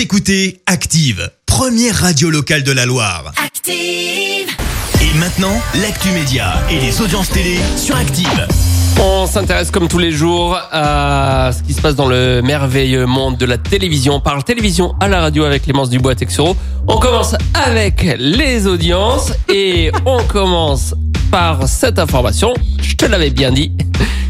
Vous écoutez Active, première radio locale de la Loire. Active. Et maintenant, l'actu média et les audiences télé sur Active. On s'intéresse comme tous les jours à ce qui se passe dans le merveilleux monde de la télévision. On parle télévision à la radio avec Clémence Dubois Texero. On commence avec les audiences et on commence par cette information. Je te l'avais bien dit.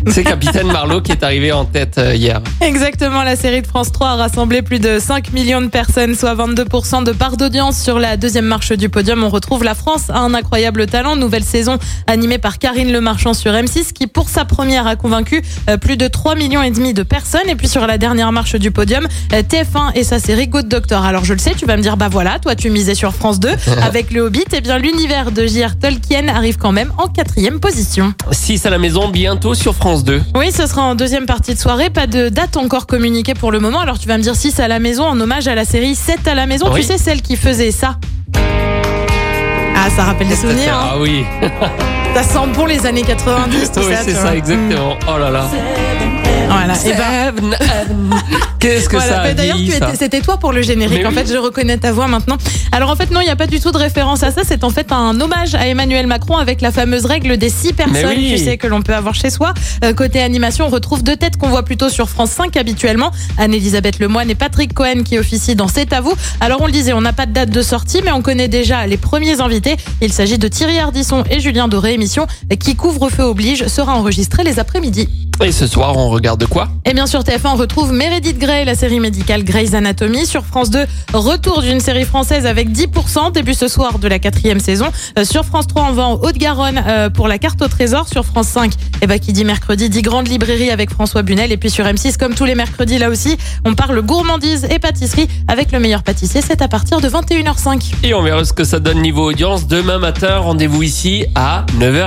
C'est Capitaine Marlowe qui est arrivé en tête euh, hier. Exactement, la série de France 3 a rassemblé plus de 5 millions de personnes, soit 22% de part d'audience sur la deuxième marche du podium. On retrouve la France à un incroyable talent. Nouvelle saison animée par Karine Le Marchand sur M6 qui, pour sa première, a convaincu euh, plus de 3 millions et demi de personnes. Et puis sur la dernière marche du podium, euh, TF1 et sa série Good Doctor. Alors je le sais, tu vas me dire, bah voilà, toi tu misais sur France 2 avec le Hobbit. Eh bien, l'univers de J.R. Tolkien arrive quand même en quatrième position. 6 à la maison bientôt sur France 2. Oui, ce sera en deuxième partie de soirée. Pas de date encore communiquée pour le moment. Alors tu vas me dire 6 à la maison en hommage à la série 7 à la maison. Oui. Tu sais, celle qui faisait ça. Ah, ça rappelle des souvenirs. hein. Ah oui, Ça sent bon les années 90, tout oui ça. c'est ça vois. exactement. Oh là là. Voilà. Et ben, Seven, Heaven. Qu'est-ce que Voilà, ça a mais d'ailleurs, c'était toi pour le générique. Mais en oui. fait, je reconnais ta voix maintenant. Alors en fait, non, il n'y a pas du tout de référence à ça. C'est en fait un hommage à Emmanuel Macron avec la fameuse règle des six personnes, oui. tu sais, que l'on peut avoir chez soi. Euh, côté animation, on retrouve deux têtes qu'on voit plutôt sur France 5 habituellement. Anne-Elisabeth Lemoine et Patrick Cohen qui officient dans C'est à vous. Alors on le disait, on n'a pas de date de sortie, mais on connaît déjà les premiers invités. Il s'agit de Thierry Ardisson et Julien Doré, émission qui couvre-feu oblige, sera enregistrée les après-midi. Et ce soir, on regarde quoi Et bien sûr, TF1 on retrouve Meredith Grey, la série médicale Grey's Anatomy. Sur France 2, retour d'une série française avec 10%, début ce soir de la quatrième saison. Euh, sur France 3, on va en Haute-Garonne euh, pour la carte au trésor. Sur France 5, eh ben, qui dit mercredi, dit grande librairie avec François Bunel. Et puis sur M6, comme tous les mercredis, là aussi, on parle gourmandise et pâtisserie avec le meilleur pâtissier. C'est à partir de 21h05. Et on verra ce que ça donne niveau audience. Demain matin, rendez-vous ici à 9h.